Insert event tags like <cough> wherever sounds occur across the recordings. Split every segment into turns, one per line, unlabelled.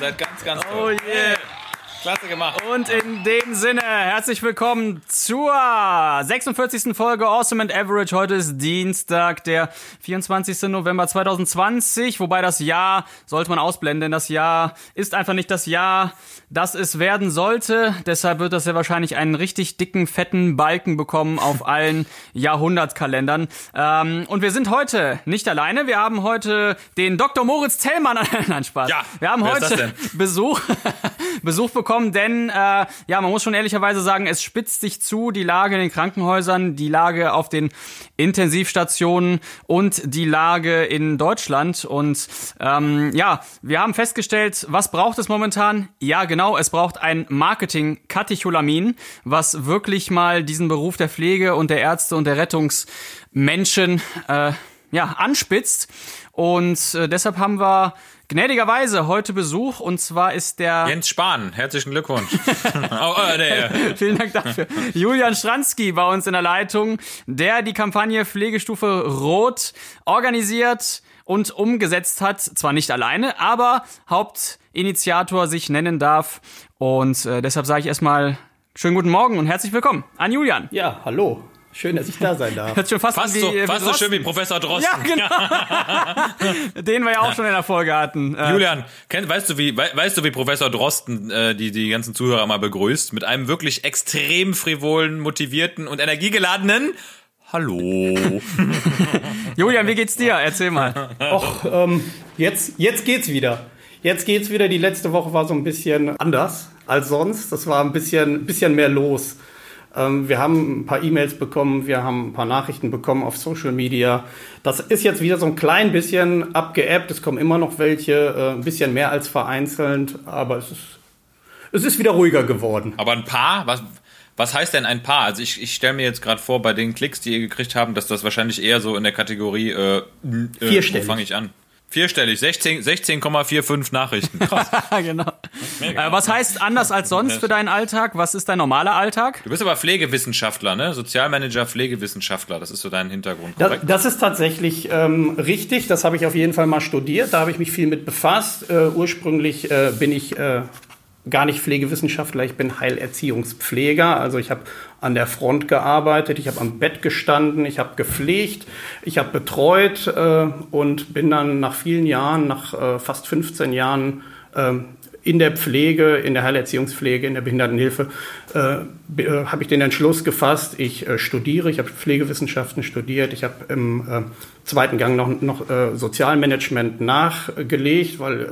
Oh seid ganz, ganz
Oh
toll.
yeah.
Klasse gemacht.
Und in dem Sinne, herzlich willkommen zur 46. Folge Awesome and Average. Heute ist Dienstag, der 24. November 2020, wobei das Jahr sollte man ausblenden, denn das Jahr ist einfach nicht das Jahr, das es werden sollte. Deshalb wird das ja wahrscheinlich einen richtig dicken, fetten Balken bekommen auf <laughs> allen Jahrhundertkalendern. Ähm, und wir sind heute nicht alleine. Wir haben heute den Dr. Moritz Tellmann. <laughs> Nein, Spaß.
Ja,
wir haben heute? <laughs> Besuch, Besuch bekommen, denn äh, ja, man muss schon ehrlicherweise sagen, es spitzt sich zu, die Lage in den Krankenhäusern, die Lage auf den Intensivstationen und die Lage in Deutschland. Und ähm, ja, wir haben festgestellt, was braucht es momentan? Ja, genau, es braucht ein Marketing-Katecholamin, was wirklich mal diesen Beruf der Pflege und der Ärzte und der Rettungsmenschen äh, ja, anspitzt. Und äh, deshalb haben wir gnädigerweise heute Besuch und zwar ist der
Jens Spahn, herzlichen Glückwunsch. <laughs> oh, äh, nee, äh. <laughs>
Vielen Dank dafür. Julian Schranski bei uns in der Leitung, der die Kampagne Pflegestufe Rot organisiert und umgesetzt hat. Zwar nicht alleine, aber Hauptinitiator sich nennen darf. Und äh, deshalb sage ich erstmal schönen guten Morgen und herzlich willkommen an Julian.
Ja, hallo. Schön, dass ich da sein darf.
Hört schon fast,
Fast,
an
so,
wie, wie
fast so schön wie Professor Drosten.
Ja, genau. <laughs> Den wir ja auch schon in der Folge hatten. Äh,
Julian, kenn, weißt, du, wie, wei- weißt du, wie Professor Drosten äh, die, die ganzen Zuhörer mal begrüßt? Mit einem wirklich extrem frivolen, motivierten und energiegeladenen Hallo. <laughs> <laughs>
Julian, wie geht's dir? Erzähl mal.
Och, ähm, jetzt, jetzt geht's wieder. Jetzt geht's wieder. Die letzte Woche war so ein bisschen anders als sonst. Das war ein bisschen, bisschen mehr los. Ähm, wir haben ein paar E-Mails bekommen, wir haben ein paar Nachrichten bekommen auf Social Media. Das ist jetzt wieder so ein klein bisschen abgeebbt. Es kommen immer noch welche, äh, ein bisschen mehr als vereinzelt, aber es ist, es ist wieder ruhiger geworden.
Aber ein Paar, was, was heißt denn ein Paar? Also ich, ich stelle mir jetzt gerade vor, bei den Klicks, die ihr gekriegt habt, dass das wahrscheinlich eher so in der Kategorie äh, äh. Wo fange ich an? Vierstellig, 16 16,45 Nachrichten. Krass. <laughs>
genau. Äh, was heißt anders als sonst für deinen Alltag? Was ist dein normaler Alltag?
Du bist aber Pflegewissenschaftler, ne? Sozialmanager, Pflegewissenschaftler. Das ist so dein Hintergrund,
Das,
korrekt?
das ist tatsächlich ähm, richtig. Das habe ich auf jeden Fall mal studiert. Da habe ich mich viel mit befasst. Äh, ursprünglich äh, bin ich äh, gar nicht Pflegewissenschaftler. Ich bin Heilerziehungspfleger. Also ich habe an der Front gearbeitet. Ich habe am Bett gestanden. Ich habe gepflegt. Ich habe betreut äh, und bin dann nach vielen Jahren, nach äh, fast 15 Jahren ähm, in der Pflege, in der Heilerziehungspflege, in der Behindertenhilfe, äh, äh, habe ich den Entschluss gefasst, ich äh, studiere, ich habe Pflegewissenschaften studiert, ich habe im äh, zweiten Gang noch, noch äh, Sozialmanagement nachgelegt, weil äh,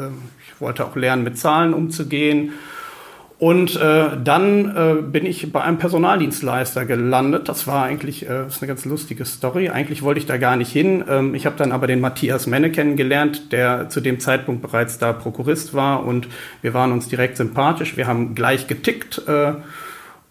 wollte auch lernen, mit Zahlen umzugehen. Und äh, dann äh, bin ich bei einem Personaldienstleister gelandet. Das war eigentlich äh, ist eine ganz lustige Story. Eigentlich wollte ich da gar nicht hin. Ähm, ich habe dann aber den Matthias Menne kennengelernt, der zu dem Zeitpunkt bereits da Prokurist war. Und wir waren uns direkt sympathisch. Wir haben gleich getickt. Äh,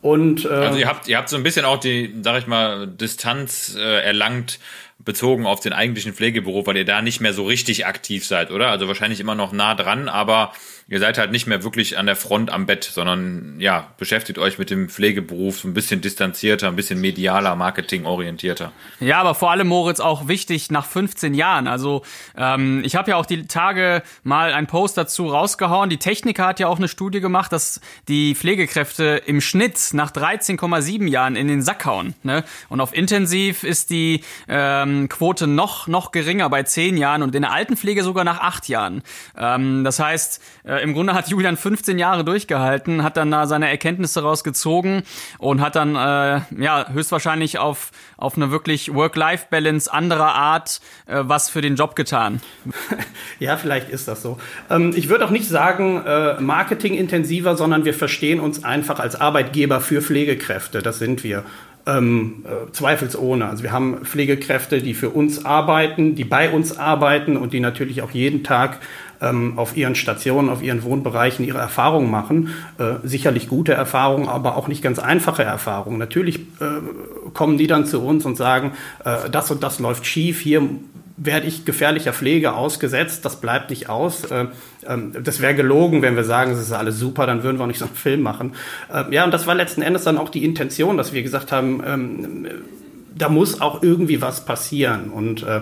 und äh,
Also ihr habt, ihr habt so ein bisschen auch die, sag ich mal, Distanz äh, erlangt, bezogen auf den eigentlichen Pflegeberuf, weil ihr da nicht mehr so richtig aktiv seid, oder? Also wahrscheinlich immer noch nah dran, aber ihr seid halt nicht mehr wirklich an der Front am Bett, sondern ja, beschäftigt euch mit dem Pflegeberuf so ein bisschen distanzierter, ein bisschen medialer, marketingorientierter.
Ja, aber vor allem, Moritz, auch wichtig nach 15 Jahren. Also ähm, ich habe ja auch die Tage mal einen Post dazu rausgehauen. Die Techniker hat ja auch eine Studie gemacht, dass die Pflegekräfte im Schnitt nach 13,7 Jahren in den Sack hauen. Ne? Und auf Intensiv ist die ähm, Quote noch, noch geringer bei 10 Jahren und in der Altenpflege sogar nach 8 Jahren. Ähm, das heißt, äh, im Grunde hat Julian 15 Jahre durchgehalten, hat dann da seine Erkenntnisse rausgezogen und hat dann äh, ja höchstwahrscheinlich auf, auf eine wirklich Work-Life-Balance anderer Art äh, was für den Job getan. <laughs>
Ja, vielleicht ist das so. Ähm, ich würde auch nicht sagen äh, marketingintensiver, sondern wir verstehen uns einfach als Arbeitgeber für Pflegekräfte. Das sind wir. Ähm, äh, zweifelsohne. Also wir haben Pflegekräfte, die für uns arbeiten, die bei uns arbeiten und die natürlich auch jeden Tag ähm, auf ihren Stationen, auf ihren Wohnbereichen ihre Erfahrungen machen. Äh, sicherlich gute Erfahrungen, aber auch nicht ganz einfache Erfahrungen. Natürlich äh, kommen die dann zu uns und sagen, äh, das und das läuft schief, hier werde ich gefährlicher Pflege ausgesetzt, das bleibt nicht aus. Äh, ähm, das wäre gelogen, wenn wir sagen, es ist alles super, dann würden wir auch nicht so einen Film machen. Äh, ja, und das war letzten Endes dann auch die Intention, dass wir gesagt haben, ähm, da muss auch irgendwie was passieren. Und äh,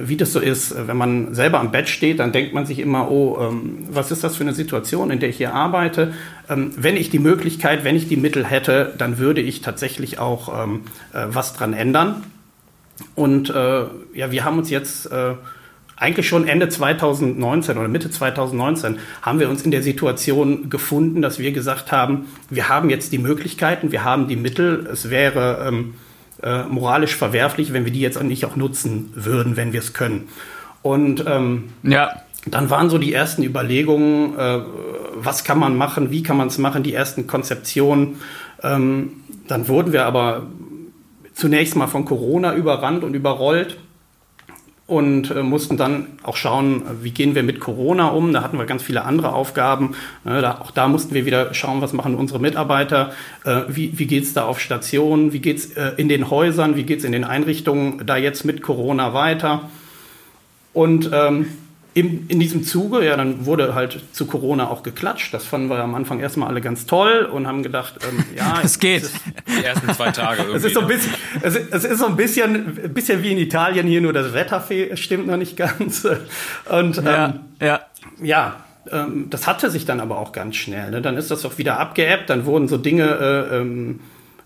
wie das so ist, wenn man selber am Bett steht, dann denkt man sich immer, oh, ähm, was ist das für eine Situation, in der ich hier arbeite? wenn ich die Möglichkeit, wenn ich die Mittel hätte, dann würde ich tatsächlich auch was dran ändern. Und äh, ja, wir haben uns jetzt äh, eigentlich schon Ende 2019 oder Mitte 2019 haben wir uns in der Situation gefunden, dass wir gesagt haben, wir haben jetzt die Möglichkeiten, wir haben die Mittel. Es wäre ähm, äh, moralisch verwerflich, wenn wir die jetzt nicht auch nutzen würden, wenn wir es können. Und ähm, ja. dann waren so die ersten Überlegungen, äh, was kann man machen, wie kann man es machen, die ersten Konzeptionen. Ähm, dann wurden wir aber zunächst mal von Corona überrannt und überrollt und äh, mussten dann auch schauen, wie gehen wir mit Corona um. Da hatten wir ganz viele andere Aufgaben. Äh, da, auch da mussten wir wieder schauen, was machen unsere Mitarbeiter, äh, wie, wie geht es da auf Stationen, wie geht es äh, in den Häusern, wie geht es in den Einrichtungen da jetzt mit Corona weiter. Und ähm, in, in diesem Zuge, ja, dann wurde halt zu Corona auch geklatscht. Das fanden wir am Anfang erstmal alle ganz toll und haben gedacht, ähm, ja, <laughs>
es geht.
Die ersten zwei Tage irgendwie. <laughs>
es ist so ein ne? bisschen, es, es ist so ein bisschen, bisschen wie in Italien hier, nur das Wetter stimmt noch nicht ganz. <laughs> Und ähm, ja, ja. ja ähm, das hatte sich dann aber auch ganz schnell. Ne? Dann ist das auch wieder abgeebbt, dann wurden so Dinge äh, ähm,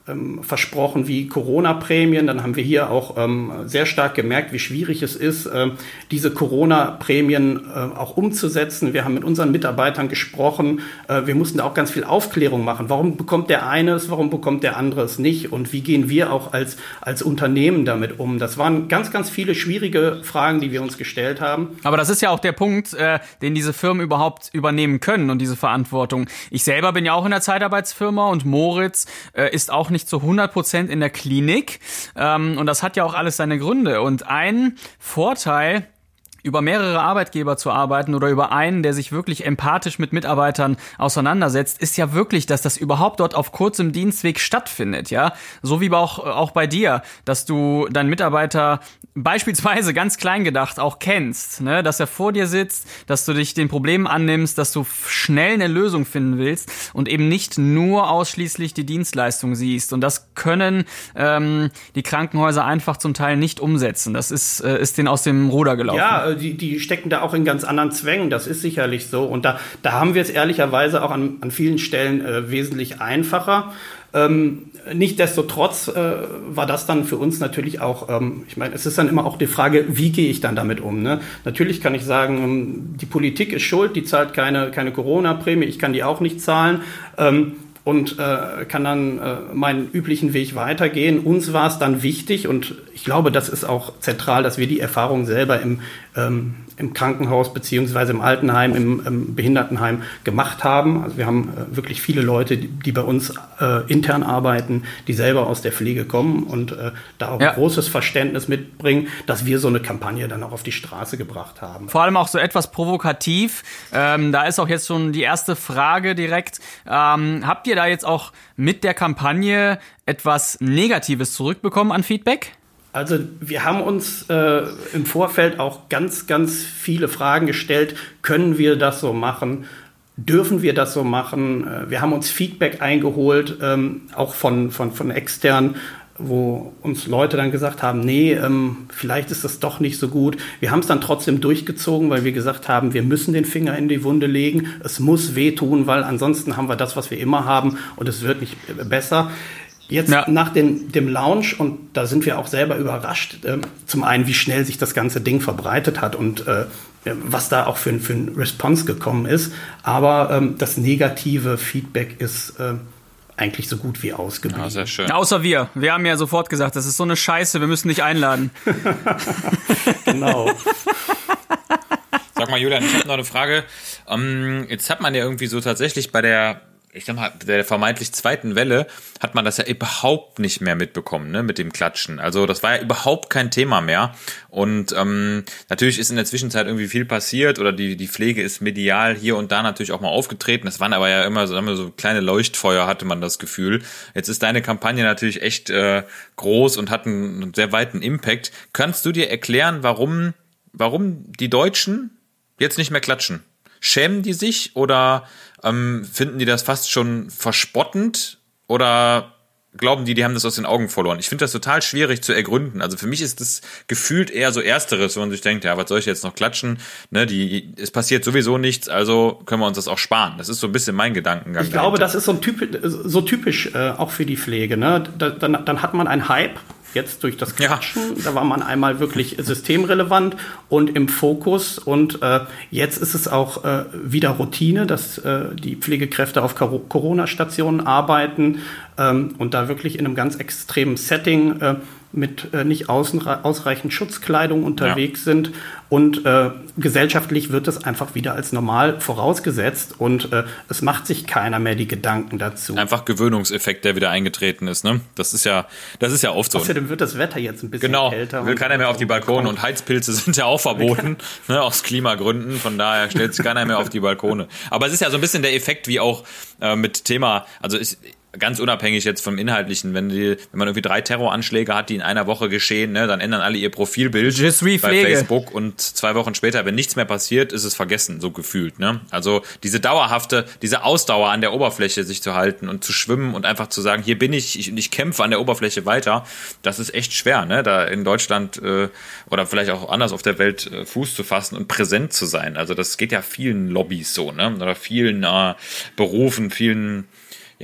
ähm, versprochen wie Corona-Prämien. Dann haben wir hier auch ähm, sehr stark gemerkt, wie schwierig es ist, äh, diese Corona-Prämien äh, auch umzusetzen. Wir haben mit unseren Mitarbeitern gesprochen. Äh, wir mussten auch ganz viel Aufklärung machen. Warum bekommt der eine es, warum bekommt der andere es nicht? Und wie gehen wir auch als, als Unternehmen damit um? Das waren ganz, ganz viele schwierige Fragen, die wir uns gestellt haben.
Aber das ist ja auch der Punkt, äh, den diese Firmen überhaupt übernehmen können und diese Verantwortung. Ich selber bin ja auch in der Zeitarbeitsfirma und Moritz äh, ist auch nicht zu 100 Prozent in der Klinik. Ähm, und das hat ja auch alles seine Gründe. Und ein Vorteil, über mehrere Arbeitgeber zu arbeiten oder über einen, der sich wirklich empathisch mit Mitarbeitern auseinandersetzt, ist ja wirklich, dass das überhaupt dort auf kurzem Dienstweg stattfindet, ja. So wie auch, auch bei dir, dass du deinen Mitarbeiter beispielsweise ganz klein gedacht auch kennst, ne, dass er vor dir sitzt, dass du dich den Problemen annimmst, dass du schnell eine Lösung finden willst und eben nicht nur ausschließlich die Dienstleistung siehst. Und das können ähm, die Krankenhäuser einfach zum Teil nicht umsetzen. Das ist, äh, ist denen aus dem Ruder gelaufen.
Ja, die, die stecken da auch in ganz anderen Zwängen, das ist sicherlich so. Und da, da haben wir es ehrlicherweise auch an, an vielen Stellen äh, wesentlich einfacher. Ähm, Nichtsdestotrotz äh, war das dann für uns natürlich auch, ähm, ich meine, es ist dann immer auch die Frage, wie gehe ich dann damit um? Ne? Natürlich kann ich sagen, ähm, die Politik ist schuld, die zahlt keine, keine Corona-Prämie, ich kann die auch nicht zahlen. Ähm, und äh, kann dann äh, meinen üblichen Weg weitergehen. Uns war es dann wichtig und ich glaube, das ist auch zentral, dass wir die Erfahrung selber im, ähm, im Krankenhaus beziehungsweise im Altenheim, im, im, Behindertenheim gemacht haben. Also wir haben äh, wirklich viele Leute, die, die bei uns äh, intern arbeiten, die selber aus der Pflege kommen und äh, da auch ja. ein großes Verständnis mitbringen, dass wir so eine Kampagne dann auch auf die Straße gebracht haben.
Vor allem auch so etwas provokativ. Ähm, da ist auch jetzt schon die erste Frage direkt. Ähm, habt ihr da jetzt auch mit der Kampagne etwas Negatives zurückbekommen an Feedback?
Also wir haben uns äh, im Vorfeld auch ganz, ganz viele Fragen gestellt. Können wir das so machen? Dürfen wir das so machen? Äh, wir haben uns Feedback eingeholt, ähm, auch von, von, von extern, wo uns Leute dann gesagt haben, nee, ähm, vielleicht ist das doch nicht so gut. Wir haben es dann trotzdem durchgezogen, weil wir gesagt haben, wir müssen den Finger in die Wunde legen. Es muss wehtun, weil ansonsten haben wir das, was wir immer haben und es wird nicht besser. Jetzt ja. nach dem, dem Launch, und da sind wir auch selber überrascht, äh, zum einen, wie schnell sich das ganze Ding verbreitet hat und äh, was da auch für, für ein Response gekommen ist. Aber ähm, das negative Feedback ist äh, eigentlich so gut wie ausgeblieben. Ja,
sehr schön. Außer wir. Wir haben ja sofort gesagt, das ist so eine Scheiße, wir müssen dich einladen. <laughs> <laughs>
genau. Sag mal, Julian, ich habe noch eine Frage. Ähm, jetzt hat man ja irgendwie so tatsächlich bei der ich sag mal, der vermeintlich zweiten Welle hat man das ja überhaupt nicht mehr mitbekommen, ne, mit dem Klatschen. Also das war ja überhaupt kein Thema mehr. Und ähm, natürlich ist in der Zwischenzeit irgendwie viel passiert oder die, die Pflege ist medial hier und da natürlich auch mal aufgetreten. Das waren aber ja immer so, so kleine Leuchtfeuer, hatte man das Gefühl. Jetzt ist deine Kampagne natürlich echt äh, groß und hat einen sehr weiten Impact. Kannst du dir erklären, warum, warum die Deutschen jetzt nicht mehr klatschen? Schämen die sich oder ähm, finden die das fast schon verspottend oder glauben die, die haben das aus den Augen verloren? Ich finde das total schwierig zu ergründen. Also für mich ist das gefühlt eher so Ersteres, wenn man sich denkt, ja, was soll ich jetzt noch klatschen? Ne, die, es passiert sowieso nichts, also können wir uns das auch sparen. Das ist so ein bisschen mein Gedankengang.
Ich glaube, dahinter. das ist so, typisch, so typisch äh, auch für die Pflege. Ne? Da, dann, dann hat man einen Hype jetzt durch das Klatschen. Ja. Da war man einmal wirklich systemrelevant und im Fokus. Und äh, jetzt ist es auch äh, wieder Routine, dass äh, die Pflegekräfte auf Corona-Stationen arbeiten ähm, und da wirklich in einem ganz extremen Setting äh, mit äh, nicht ausreichend Schutzkleidung unterwegs ja. sind. Und äh, gesellschaftlich wird es einfach wieder als normal vorausgesetzt und äh, es macht sich keiner mehr die Gedanken dazu.
Einfach Gewöhnungseffekt, der wieder eingetreten ist, ne? Das ist ja, das ist ja oft so.
Außerdem wird das Wetter jetzt ein bisschen
genau.
kälter.
Genau, will keiner mehr auf die Balkone und Heizpilze <laughs> sind ja auch verboten, ne, aus Klimagründen. Von daher stellt sich keiner mehr auf die Balkone. Aber es ist ja so ein bisschen der Effekt wie auch äh, mit Thema, also ich, ganz unabhängig jetzt vom Inhaltlichen, wenn, die, wenn man irgendwie drei Terroranschläge hat, die in einer Woche geschehen, ne, dann ändern alle ihr Profilbild bei Facebook und zwei Wochen später, wenn nichts mehr passiert, ist es vergessen, so gefühlt. Ne? Also diese dauerhafte, diese Ausdauer an der Oberfläche sich zu halten und zu schwimmen und einfach zu sagen, hier bin ich, ich, ich kämpfe an der Oberfläche weiter, das ist echt schwer, ne? da in Deutschland äh, oder vielleicht auch anders auf der Welt äh, Fuß zu fassen und präsent zu sein. Also das geht ja vielen Lobbys so, ne? oder vielen äh, Berufen, vielen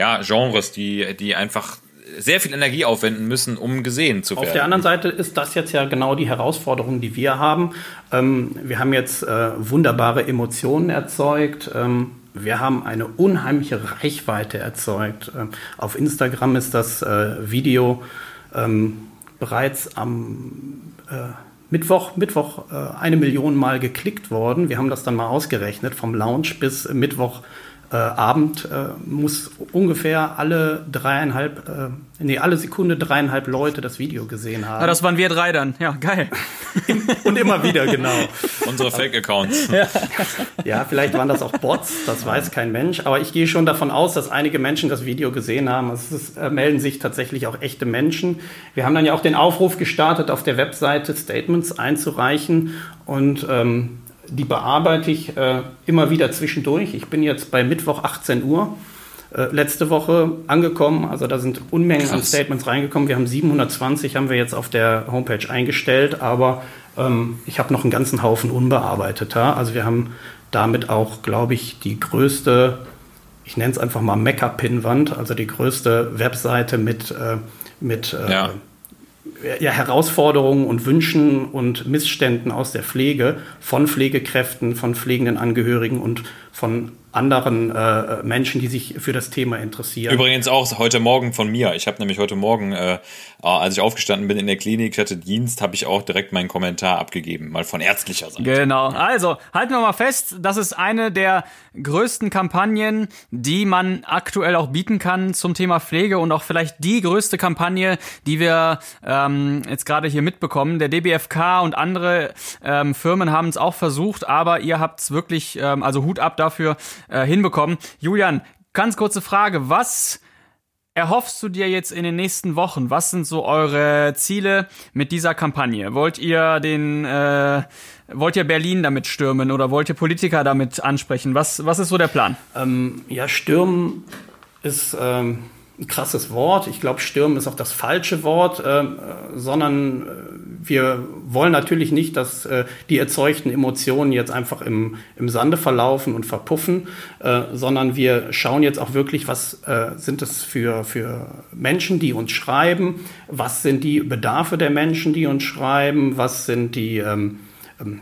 ja, Genres, die, die einfach sehr viel Energie aufwenden müssen, um gesehen zu werden.
Auf der anderen Seite ist das jetzt ja genau die Herausforderung, die wir haben. Ähm, wir haben jetzt äh, wunderbare Emotionen erzeugt. Ähm, wir haben eine unheimliche Reichweite erzeugt. Ähm, auf Instagram ist das äh, Video ähm, bereits am äh, Mittwoch, Mittwoch äh, eine Million Mal geklickt worden. Wir haben das dann mal ausgerechnet, vom Launch bis Mittwoch äh, Abend äh, muss ungefähr alle dreieinhalb, äh, nee, alle Sekunde dreieinhalb Leute das Video gesehen haben.
Ja, das waren wir drei dann. Ja, geil. <laughs>
Und immer wieder, genau.
Unsere Fake-Accounts. <laughs>
Ja. ja, vielleicht waren das auch Bots, das weiß kein Mensch. Aber ich gehe schon davon aus, dass einige Menschen das Video gesehen haben. Es äh, melden sich tatsächlich auch echte Menschen. Wir haben dann ja auch den Aufruf gestartet, auf der Webseite Statements einzureichen. Und ähm, die bearbeite ich äh, immer wieder zwischendurch. Ich bin jetzt bei Mittwoch 18 Uhr äh, letzte Woche angekommen. Also da sind Unmengen Krass. an Statements reingekommen. Wir haben 720, haben wir jetzt auf der Homepage eingestellt, aber ähm, ich habe noch einen ganzen Haufen unbearbeiteter. Also wir haben damit auch, glaube ich, die größte, ich nenne es einfach mal Mecca-Pinnwand, also die größte Webseite mit, äh, mit äh, ja ja, Herausforderungen und Wünschen und Missständen aus der Pflege von Pflegekräften, von pflegenden Angehörigen und von anderen äh, Menschen, die sich für das Thema interessieren.
Übrigens auch heute Morgen von mir. Ich habe nämlich heute Morgen, äh, als ich aufgestanden bin in der Klinik, ich hatte Dienst, habe ich auch direkt meinen Kommentar abgegeben, mal von ärztlicher Seite.
Genau. Also halten wir mal fest, das ist eine der größten Kampagnen, die man aktuell auch bieten kann zum Thema Pflege und auch vielleicht die größte Kampagne, die wir ähm, jetzt gerade hier mitbekommen. Der DBFK und andere ähm, Firmen haben es auch versucht, aber ihr habt es wirklich, ähm, also Hut ab dafür, äh, hinbekommen. Julian, ganz kurze Frage. Was erhoffst du dir jetzt in den nächsten Wochen? Was sind so eure Ziele mit dieser Kampagne? Wollt ihr den, äh, wollt ihr Berlin damit stürmen oder wollt ihr Politiker damit ansprechen? Was, was ist so der Plan?
Ähm, ja, stürmen ist ähm, ein krasses Wort. Ich glaube, stürmen ist auch das falsche Wort, äh, sondern äh, wir wollen natürlich nicht, dass äh, die erzeugten Emotionen jetzt einfach im, im Sande verlaufen und verpuffen, äh, sondern wir schauen jetzt auch wirklich, was äh, sind es für, für Menschen, die uns schreiben, was sind die Bedarfe der Menschen, die uns schreiben, was sind die ähm, ähm,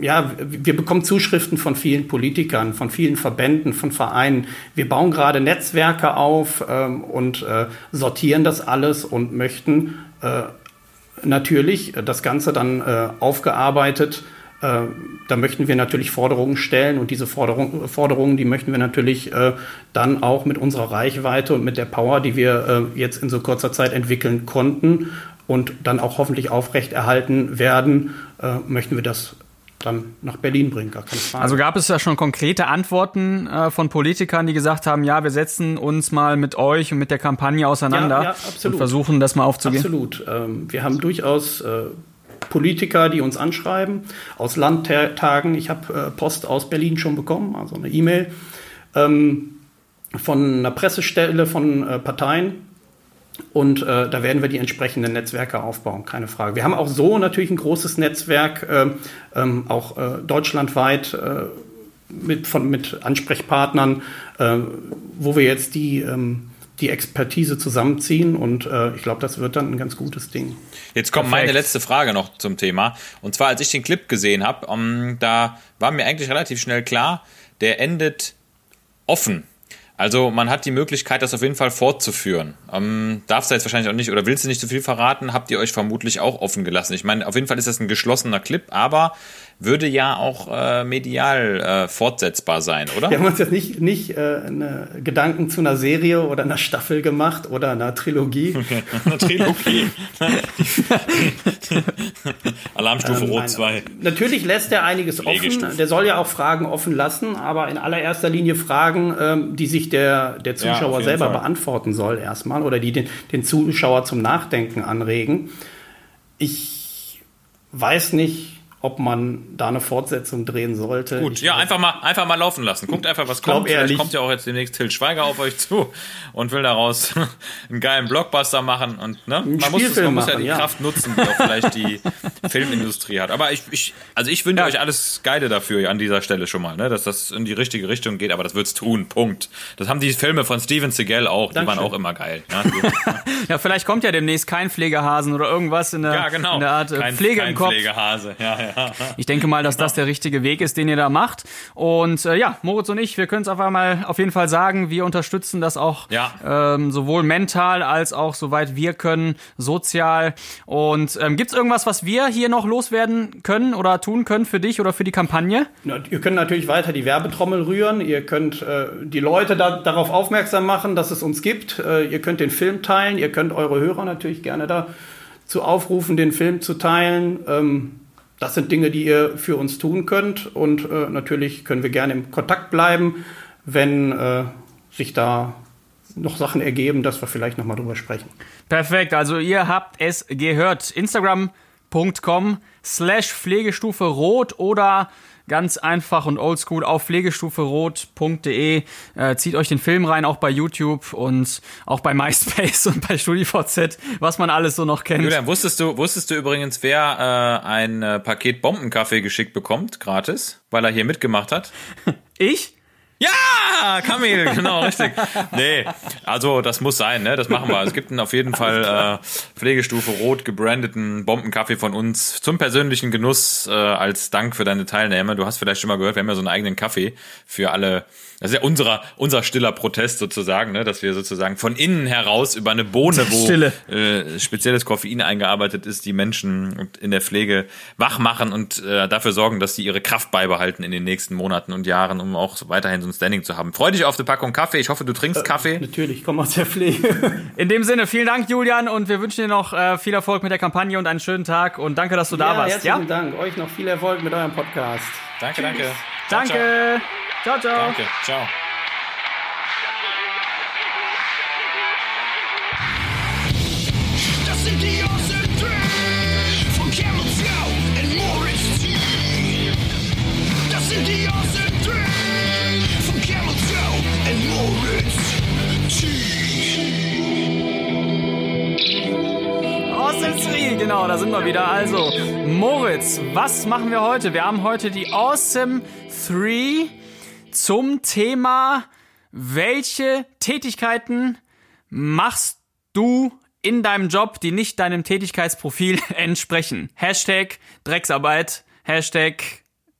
ja, wir bekommen Zuschriften von vielen Politikern, von vielen Verbänden, von Vereinen. Wir bauen gerade Netzwerke auf ähm, und äh, sortieren das alles und möchten äh, natürlich das Ganze dann äh, aufgearbeitet äh, da möchten wir natürlich Forderungen stellen und diese Forderung, Forderungen, die möchten wir natürlich äh, dann auch mit unserer Reichweite und mit der Power, die wir äh, jetzt in so kurzer Zeit entwickeln konnten und dann auch hoffentlich aufrechterhalten werden, möchten wir das dann nach Berlin bringen, gar keine Frage.
Also gab es ja schon konkrete Antworten äh, von Politikern, die gesagt haben, ja, wir setzen uns mal mit euch und mit der Kampagne auseinander
Ja, ja,
und versuchen das mal aufzugehen.
Absolut. Ähm, wir haben durchaus äh, Politiker, die uns anschreiben, aus Landtagen. Ich habe äh, Post aus Berlin schon bekommen, also eine E-Mail ähm, von einer Pressestelle von äh, Parteien. Und äh, da werden wir die entsprechenden Netzwerke aufbauen, keine Frage. Wir haben auch so natürlich ein großes Netzwerk, äh, ähm, auch äh, deutschlandweit äh, mit, von, mit Ansprechpartnern, äh, wo wir jetzt die, ähm, die Expertise zusammenziehen. Und äh, ich glaube, das wird dann ein ganz gutes Ding.
Jetzt kommt
Perfekt.
meine letzte Frage noch zum Thema. Und zwar, als ich den Clip gesehen habe, um, da war mir eigentlich relativ schnell klar, der endet offen. Also man hat die Möglichkeit, das auf jeden Fall fortzuführen. Ähm, darfst du jetzt wahrscheinlich auch nicht oder willst du nicht zu viel verraten, habt ihr euch vermutlich auch offen gelassen. Ich meine, auf jeden Fall ist das ein geschlossener Clip, aber würde ja auch äh, medial äh, fortsetzbar sein, oder?
Wir haben uns jetzt nicht, nicht äh, eine Gedanken zu einer Serie oder einer Staffel gemacht oder einer Trilogie. <laughs>
Eine Trilogie. <laughs> Alarmstufe
Ähm,
Rot
nein,
2.
Natürlich lässt er einiges offen. Der soll ja auch Fragen offen lassen, aber in allererster Linie Fragen, ähm, die sich der, der Zuschauer
jeden
selber
Fall.
beantworten soll erstmal oder die den, den Zuschauer zum Nachdenken anregen. Ich weiß nicht, ob man da eine Fortsetzung drehen sollte.
Gut,
ich
ja, einfach mal, einfach mal laufen lassen. Guckt einfach, was kommt. Vielleicht
ehrlich-
kommt ja auch jetzt demnächst Till Schweiger auf euch zu und will daraus <laughs> einen geilen Blockbuster machen und ne? Man muss, es, man muss ja die
ja.
Kraft nutzen, die auch vielleicht die <laughs> Filmindustrie hat. Aber ich, ich also ich wünsche
Ja.
euch alles Geile dafür an dieser Stelle schon mal, ne? Dass das in die richtige Richtung geht, aber das wird's tun. Punkt. Das haben die Filme von Steven Seagal auch, die waren
Dankeschön.
auch immer geil. Ja, <laughs>
Ja, vielleicht kommt ja demnächst kein Pflegehasen oder irgendwas in der,
ja genau.
in der Art äh,
kein,
Pflege
kein
im Kopf.
Pflegehase. Ja, ja.
Ich denke mal, dass das der richtige Weg ist, den ihr da macht. Und äh, ja, Moritz und ich, wir können es einfach mal auf jeden Fall sagen, wir unterstützen das auch
Ja.
ähm, sowohl mental als auch soweit wir können, sozial. Und ähm, gibt es irgendwas, was wir hier noch loswerden können oder tun können für dich oder für die Kampagne?
Na, Ihr könnt natürlich weiter die Werbetrommel rühren. Ihr könnt äh, die Leute da, darauf aufmerksam machen, dass es uns gibt. Äh, ihr könnt den Film teilen. Ihr könnt eure Hörer natürlich gerne dazu aufrufen, den Film zu teilen. Ähm, das sind Dinge, die ihr für uns tun könnt. Und äh, natürlich können wir gerne im Kontakt bleiben, wenn äh, sich da noch Sachen ergeben, dass wir vielleicht nochmal drüber sprechen.
Perfekt, also ihr habt es gehört. Instagram.com slash Pflegestufe Rot oder ganz einfach und oldschool auf pflegestuferot.de. Äh, zieht euch den Film rein, auch bei YouTube und auch bei <laughs> MySpace und bei StudiVZ, was man alles so noch kennt.
Julian, wusstest du, wusstest du übrigens, wer äh, ein äh, Paket Bombenkaffee geschickt bekommt, gratis, weil er hier mitgemacht hat? <laughs>
Ich?
Ja, Kamil, genau, richtig. Nee, also das muss sein, ne? Das machen wir. Es gibt einen auf jeden Fall äh, Pflegestufe Rot gebrandeten Bombenkaffee von uns zum persönlichen Genuss äh, als Dank für deine Teilnahme. Du hast vielleicht schon mal gehört, wir haben ja so einen eigenen Kaffee für alle. Das ist ja unserer, unser stiller Protest sozusagen, ne? dass wir sozusagen von innen heraus über eine Bohne, wo äh, spezielles Koffein eingearbeitet ist, die Menschen in der Pflege wach machen und äh, dafür sorgen, dass sie ihre Kraft beibehalten in den nächsten Monaten und Jahren, um auch weiterhin so ein Standing zu haben. Freu dich auf die Packung Kaffee. Ich hoffe, du trinkst Kaffee.
Natürlich, ich komme aus der Pflege. <laughs>
In dem Sinne, vielen Dank, Julian, und wir wünschen dir noch äh, viel Erfolg mit der Kampagne und einen schönen Tag und danke, dass du da warst.
herzlichen
Ja?
Dank. Euch noch viel Erfolg mit eurem Podcast.
Danke, danke. Ciao, ciao.
Danke. Ciao, ciao.
Danke. Ciao.
Genau, da sind wir wieder. Also, Moritz, was machen wir heute? Wir haben heute die Awesome 3 zum Thema, welche Tätigkeiten machst du in deinem Job, die nicht deinem Tätigkeitsprofil <laughs> entsprechen? Hashtag Drecksarbeit, Hashtag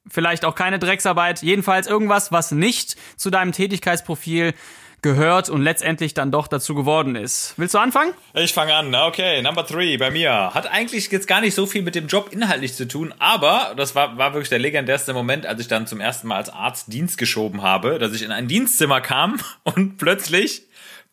vielleicht auch keine Drecksarbeit, jedenfalls irgendwas, was nicht zu deinem Tätigkeitsprofil gehört und letztendlich dann doch dazu geworden ist. Willst du anfangen?
Ich fange an. Okay, Number Three bei mir. Hat eigentlich jetzt gar nicht so viel mit dem Job inhaltlich zu tun, aber das war, war wirklich der legendärste Moment, als ich dann zum ersten Mal als Arzt Dienst geschoben habe, dass ich in ein Dienstzimmer kam <laughs> und plötzlich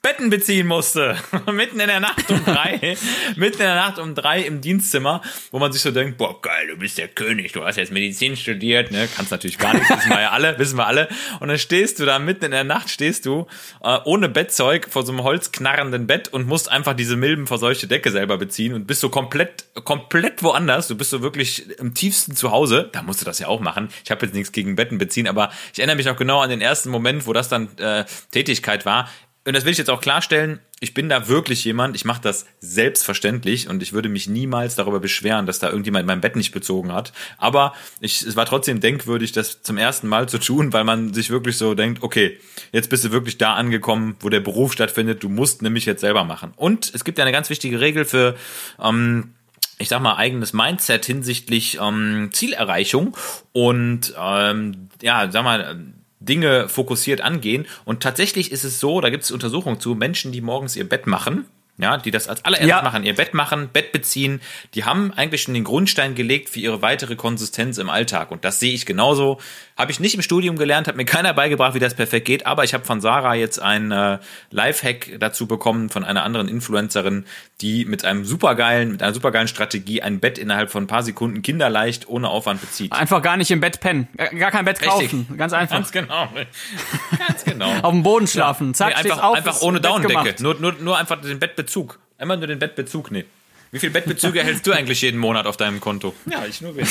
Betten beziehen musste. <laughs> mitten in der Nacht um drei. <laughs> mitten in der Nacht um drei im Dienstzimmer, wo man sich so denkt, boah, geil, du bist der König, du hast jetzt Medizin studiert, ne? Kannst natürlich gar nichts, wissen wir ja alle, wissen wir alle. Und dann stehst du da mitten in der Nacht, stehst du äh, ohne Bettzeug vor so einem holzknarrenden Bett und musst einfach diese milbenverseuchte Decke selber beziehen und bist so komplett, komplett woanders. Du bist so wirklich im tiefsten Zuhause. Da musst du das ja auch machen. Ich habe jetzt nichts gegen Betten beziehen, aber ich erinnere mich noch genau an den ersten Moment, wo das dann äh, Tätigkeit war und das will ich jetzt auch klarstellen, ich bin da wirklich jemand, ich mache das selbstverständlich und ich würde mich niemals darüber beschweren, dass da irgendjemand mein Bett nicht bezogen hat. Aber ich, es war trotzdem denkwürdig, das zum ersten Mal zu tun, weil man sich wirklich so denkt, okay, jetzt bist du wirklich da angekommen, wo der Beruf stattfindet, du musst nämlich jetzt selber machen. Und es gibt ja eine ganz wichtige Regel für ähm, ich sag mal, eigenes Mindset hinsichtlich ähm, Zielerreichung und ähm, ja, sag mal, Dinge fokussiert angehen. Und tatsächlich ist es so, da gibt es Untersuchungen zu, Menschen, die morgens ihr Bett machen, ja, die das als allererstes
Ja.
machen, ihr Bett machen, Bett beziehen, die haben eigentlich schon den Grundstein gelegt für ihre weitere Konsistenz im Alltag. Und das sehe ich genauso. Habe ich nicht im Studium gelernt, hat mir keiner beigebracht, wie das perfekt geht, aber ich habe von Sarah jetzt ein äh, Lifehack dazu bekommen von einer anderen Influencerin, die mit einem supergeilen, mit einer supergeilen Strategie ein Bett innerhalb von ein paar Sekunden kinderleicht ohne Aufwand bezieht.
Einfach gar nicht im Bett pennen. Gar gar kein Bett
Richtig.
kaufen. Ganz einfach.
Ganz genau. <laughs> Ganz genau.
Auf dem Boden schlafen. Zack,
Nee, einfach,
auf,
einfach ohne
Bett
Daunendecke. Nur, nur, nur einfach den Bettbezug. Einmal nur den Bettbezug nehmen. Wie viel Bettbezüge <laughs> hältst du eigentlich jeden Monat auf deinem Konto? Ja, ich nur wenig.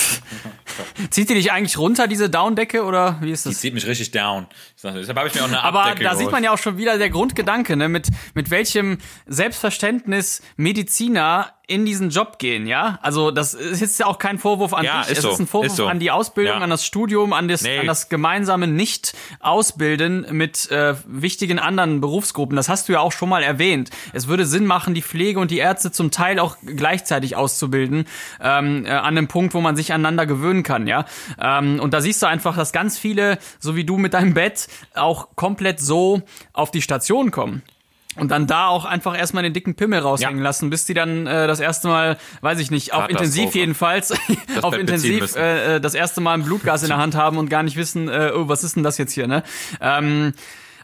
<laughs>
Zieht die dich eigentlich runter, diese Downdecke, oder wie ist
Die
das?
zieht mich richtig down. Sag, Deshalb habe ich mir auch eine
Aber
Abdecke
da sieht
geholt.
man ja auch schon wieder der Grundgedanke, ne? mit, mit welchem Selbstverständnis Mediziner in diesen Job gehen, ja? Also das ist jetzt ja auch kein Vorwurf an
Ja,
dich, es
so,
ist ein Vorwurf
ist so.
an die Ausbildung,
Ja.
an das Studium, an das,
Nee.
an das gemeinsame Nicht-Ausbilden mit äh, wichtigen anderen Berufsgruppen. Das hast du ja auch schon mal erwähnt. Es würde Sinn machen, die Pflege und die Ärzte zum Teil auch gleichzeitig auszubilden, ähm, äh, an einem Punkt, wo man sich aneinander gewöhnen kann, ja? Ähm, und da siehst du einfach, dass ganz viele, so wie du mit deinem Bett, auch komplett so auf die Station kommen. Und dann da auch einfach erstmal den dicken Pimmel raushängen
Ja.
lassen, bis die dann äh, das erste Mal, weiß ich nicht, auf intensiv jedenfalls, <laughs> auf intensiv äh, äh, das erste Mal ein Blutgas in der Hand haben und gar nicht wissen, äh, oh, was ist denn das jetzt hier, ne? Ähm,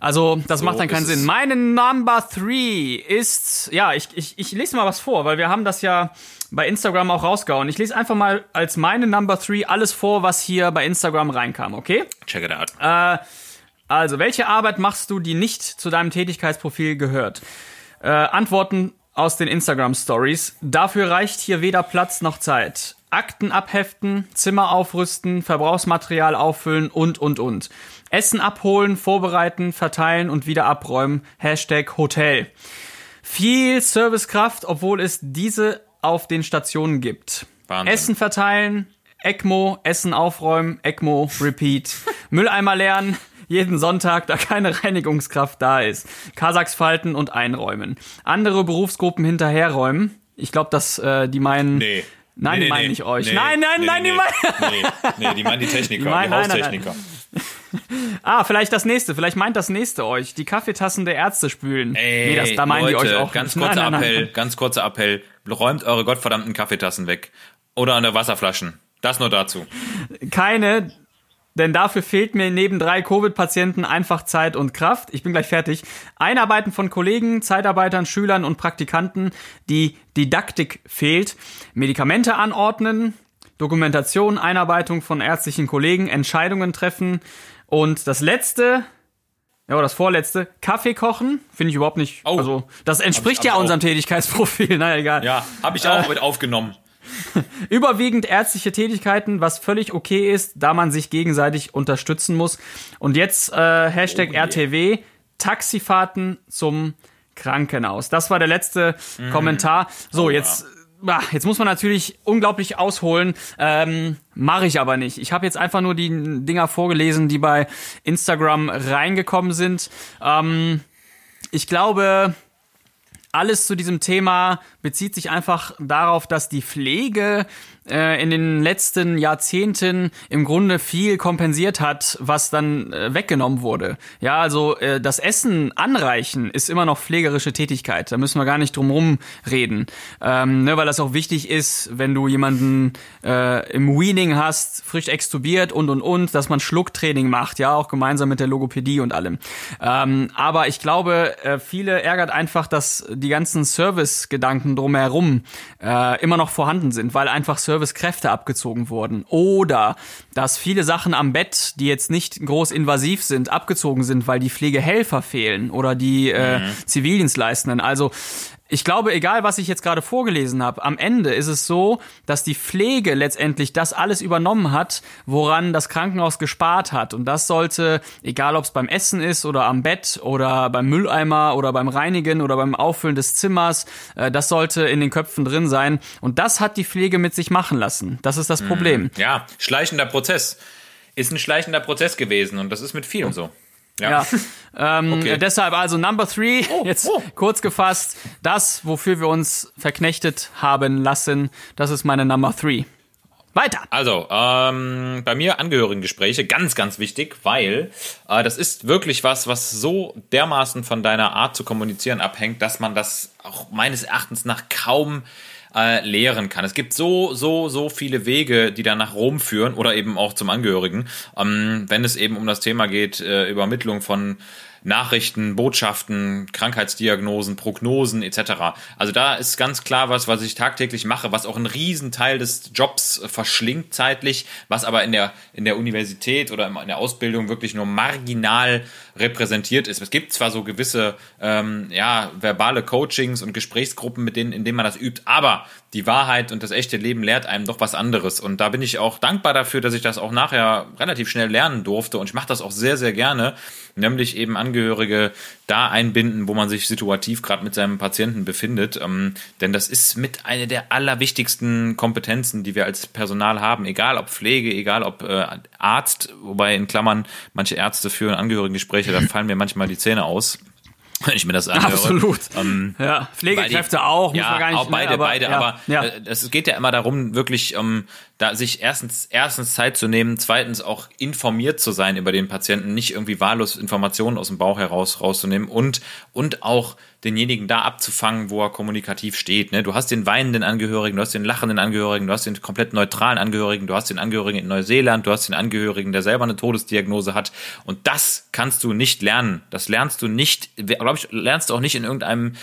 also, das macht dann keinen. Sinn. Meine Number three ist, ja, ich, ich, ich lese mal was vor, weil wir haben das ja bei Instagram auch rausgehauen. Ich lese einfach mal als meine Number three alles vor, was hier bei Instagram reinkam, okay?
Check it out.
Also, welche Arbeit machst du, die nicht zu deinem Tätigkeitsprofil gehört? Äh, Antworten aus den Instagram Stories. Dafür reicht hier weder Platz noch Zeit. Akten abheften, Zimmer aufrüsten, Verbrauchsmaterial auffüllen und, und, und. Essen abholen, vorbereiten, verteilen und wieder abräumen. Hashtag Hotel. Viel Servicekraft, obwohl es diese auf den Stationen gibt.
Wahnsinn.
Essen verteilen, ECMO, Essen aufräumen, ECMO, Repeat. <laughs> Mülleimer leeren, jeden Sonntag, da keine Reinigungskraft da ist. Kasachs falten und einräumen. Andere Berufsgruppen hinterherräumen. Ich glaube, dass äh, die meinen.
Nee.
Nein,
nee,
die meinen
nee.
nicht euch.
Nee,
nein, nein, nein, die meinen.
Nee, nee, die meinen die Techniker,
Die meinen-
die
nein, nein,
Haustechniker. <laughs>
Ah, vielleicht das nächste. Vielleicht meint das nächste euch. Die Kaffeetassen der Ärzte spülen.
Ey,
nee, das, da meinen
Leute,
die euch auch.
Ganz kurzer
Nein, nein, nein.
Appell, ganz kurzer Appell. Räumt eure gottverdammten Kaffeetassen weg. Oder an der Wasserflaschen. Das nur dazu.
Keine, denn dafür fehlt mir neben drei Covid-Patienten einfach Zeit und Kraft. Ich bin gleich fertig. Einarbeiten von Kollegen, Zeitarbeitern, Schülern und Praktikanten. Die Didaktik fehlt. Medikamente anordnen, Dokumentation, Einarbeitung von ärztlichen Kollegen, Entscheidungen treffen. Und das letzte, ja, das vorletzte, Kaffee kochen, finde ich überhaupt nicht.
Oh.
Also, das entspricht ja unserem Tätigkeitsprofil. <laughs> Na egal.
Ja, habe ich auch mit aufgenommen. <laughs>
Überwiegend ärztliche Tätigkeiten, was völlig okay ist, da man sich gegenseitig unterstützen muss. Und jetzt äh, Hashtag
Oh.
RTW, Taxifahrten zum Krankenhaus. Das war der letzte
Mhm.
Kommentar. So,
Oh
jetzt, ah, jetzt muss man natürlich unglaublich ausholen. Ähm, Mache ich aber nicht. Ich habe jetzt einfach nur die Dinger vorgelesen, die bei Instagram reingekommen sind. Ähm, ich glaube, alles zu diesem Thema bezieht sich einfach darauf, dass die Pflege äh, in den letzten Jahrzehnten im Grunde viel kompensiert hat, was dann äh, weggenommen wurde. Ja, also äh, das Essen anreichen ist immer noch pflegerische Tätigkeit. Da müssen wir gar nicht drum rum reden, ähm, ne, weil das auch wichtig ist, wenn du jemanden äh, im Weaning hast, frisch extubiert und und und, dass man Schlucktraining macht, ja, auch gemeinsam mit der Logopädie und allem. Ähm, aber ich glaube, äh, viele ärgert einfach, dass die ganzen Service-Gedanken drumherum äh, immer noch vorhanden sind, weil einfach Servicekräfte abgezogen wurden. Oder dass viele Sachen am Bett, die jetzt nicht groß invasiv sind, abgezogen sind, weil die Pflegehelfer fehlen oder die äh, Zivildienstleistenden. Also ich glaube, egal was ich jetzt gerade vorgelesen habe, am Ende ist es so, dass die Pflege letztendlich das alles übernommen hat, woran das Krankenhaus gespart hat. Und das sollte, egal ob es beim Essen ist oder am Bett oder beim Mülleimer oder beim Reinigen oder beim Auffüllen des Zimmers, äh, das sollte in den Köpfen drin sein. Und das hat die Pflege mit sich machen lassen. Das ist das Problem.
Ja, schleichender Prozess. Ist ein schleichender Prozess gewesen und das ist mit vielen so.
Ja. <laughs> Ähm,
Okay.
Deshalb also Number Three, <laughs> jetzt
oh.
kurz gefasst, das, wofür wir uns verknechtet haben lassen, das ist meine Number Three. Weiter.
Also, ähm, bei mir Angehörigengespräche, ganz, ganz wichtig, weil äh, das ist wirklich was, was so dermaßen von deiner Art zu kommunizieren abhängt, dass man das auch meines Erachtens nach kaum äh, lehren kann. Es gibt so, so, so viele Wege, die dann nach Rom führen oder eben auch zum Angehörigen, ähm, wenn es eben um das Thema geht, äh, Übermittlung von Nachrichten, Botschaften, Krankheitsdiagnosen, Prognosen etc. Also da ist ganz klar was, was ich tagtäglich mache, was auch einen riesen Teil des Jobs äh, verschlingt zeitlich, was aber in der, in der Universität oder in der Ausbildung wirklich nur marginal repräsentiert ist. Es gibt zwar so gewisse ähm, ja, verbale Coachings und Gesprächsgruppen, mit denen, in denen man das übt, aber die Wahrheit und das echte Leben lehrt einem doch was anderes. Und da bin ich auch dankbar dafür, dass ich das auch nachher relativ schnell lernen durfte. Und ich mache das auch sehr, sehr gerne, nämlich eben Angehörige da einbinden, wo man sich situativ gerade mit seinem Patienten befindet. Ähm, denn das ist mit einer der allerwichtigsten Kompetenzen, die wir als Personal haben. Egal ob Pflege, egal ob äh, Arzt, wobei in Klammern manche Ärzte führen Angehörigengespräche, da <laughs> fallen mir manchmal die Zähne aus. <laughs> Wenn ich mir das anhöre.
Absolut.
Ähm,
Ja, Pflegekräfte
die-
auch, muss
ja,
man gar nicht.
auch beide,
ne, aber,
beide,
ja,
aber
ja.
äh, es geht ja immer darum, wirklich ähm, da sich erstens erstens Zeit zu nehmen, zweitens auch informiert zu sein über den Patienten, nicht irgendwie wahllos Informationen aus dem Bauch heraus rauszunehmen und und auch denjenigen da abzufangen, wo er kommunikativ steht. Ne? Du hast den weinenden Angehörigen, du hast den lachenden Angehörigen, du hast den komplett neutralen Angehörigen, du hast den Angehörigen in Neuseeland, du hast den Angehörigen, der selber eine Todesdiagnose hat. Und das kannst du nicht lernen. Das lernst du nicht, glaube ich, lernst du auch nicht in irgendeinem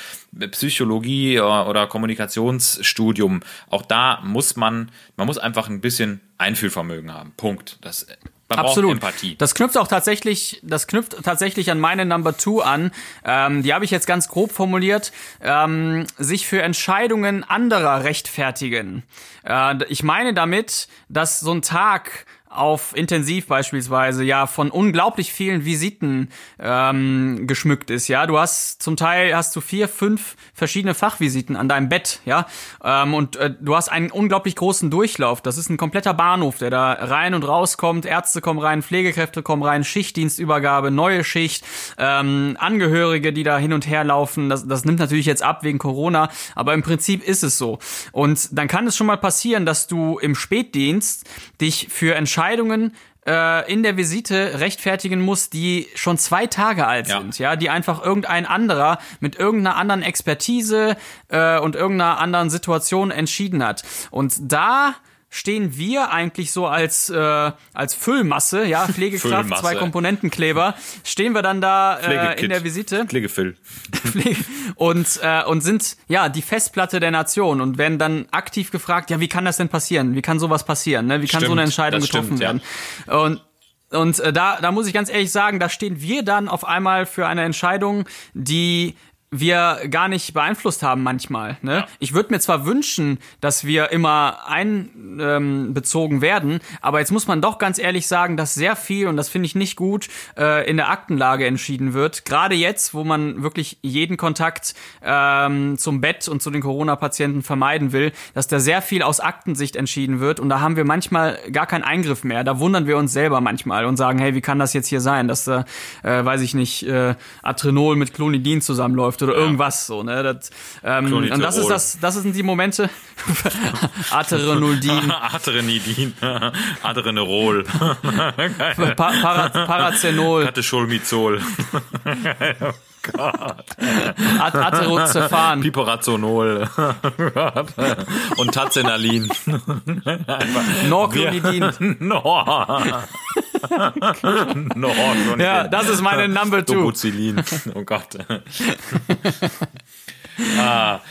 Psychologie oder Kommunikationsstudium. Auch da muss man, man muss einfach ein bisschen Einfühlvermögen haben. Punkt. Das man
Absolut.
Empathie.
Das knüpft auch tatsächlich, das knüpft tatsächlich an meine Number Two an. Ähm, die habe ich jetzt ganz grob formuliert. Ähm, sich für Entscheidungen anderer rechtfertigen. Äh, ich meine damit, dass so ein Tag auf Intensiv beispielsweise ja von unglaublich vielen Visiten ähm, geschmückt ist. Ja, du hast zum Teil hast du vier, fünf verschiedene Fachvisiten an deinem Bett. Ja, ähm, und äh, du hast einen unglaublich großen Durchlauf. Das ist ein kompletter Bahnhof, der da rein und rauskommt. Ärzte kommen rein, Pflegekräfte kommen rein, Schichtdienstübergabe, neue Schicht, ähm, Angehörige, die da hin und her laufen. Das, das nimmt natürlich jetzt ab wegen Corona, aber im Prinzip ist es so. Und dann kann es schon mal passieren, dass du im Spätdienst dich für Entscheidungen äh, in der Visite rechtfertigen musst, die schon zwei Tage alt
Ja.
sind, ja, die einfach irgendein anderer mit irgendeiner anderen Expertise äh, und irgendeiner anderen Situation entschieden hat. Und da stehen wir eigentlich so als äh, als Füllmasse, ja, <laughs> Pflegekraft,
Füllmasse.
zwei Komponentenkleber, stehen wir dann da äh, in der Visite
Pflegefill.
Pflege- und äh, und sind ja die Festplatte der Nation und werden dann aktiv gefragt, ja, wie kann das denn passieren? Wie kann sowas passieren? Ne? Wie kann so
Stimmt,
eine Entscheidung getroffen
stimmt, ja.
werden? Und und äh, da, da muss ich ganz ehrlich sagen, da stehen wir dann auf einmal für eine Entscheidung, die wir gar nicht beeinflusst haben manchmal. Ne? Ich würde mir zwar wünschen, dass wir immer einbezogen ähm, werden, aber jetzt muss man doch ganz ehrlich sagen, dass sehr viel, und das finde ich nicht gut, äh, in der Aktenlage entschieden wird. Gerade jetzt, wo man wirklich jeden Kontakt ähm, zum Bett und zu den Corona-Patienten vermeiden will, dass da sehr viel aus Aktensicht entschieden wird und da haben wir manchmal gar keinen Eingriff mehr. Da wundern wir uns selber manchmal und sagen, hey, wie kann das jetzt hier sein, dass da, äh, weiß ich nicht, äh, Atrenol mit Clonidin zusammenläuft läuft oder irgendwas so, ne? Das, ähm, und das ist das, das sind die Momente. Aterenolidin,
Adrenidin, Adrenerol,
pa Para Parazenol,
Catecholmizol,
At <laughs> Aterozephan.
Piperazonol und Tazenalin.
Norclonidin. <laughs>
no. No,
Ja, das ist meine Number Two.
Oh Gott.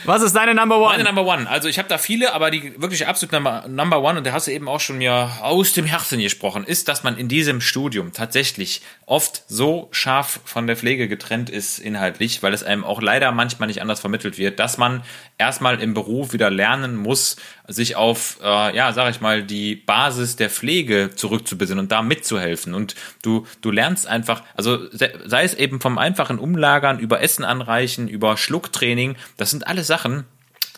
Was ist deine Number One?
Meine Number One. Also ich habe da viele, aber die wirklich absolut Number, Number One, und da hast du eben auch schon mir aus dem Herzen gesprochen, ist, dass man in diesem Studium tatsächlich oft so scharf von der Pflege getrennt ist inhaltlich, weil es einem auch leider manchmal nicht anders vermittelt wird, dass man erstmal im Beruf wieder lernen muss, sich auf, äh, ja, sag ich mal, die Basis der Pflege zurückzubesinnen und da mitzuhelfen. Und du, du lernst einfach, also se- sei es eben vom einfachen Umlagern, über Essen anreichen, über Schlucktraining, das sind alles Sachen,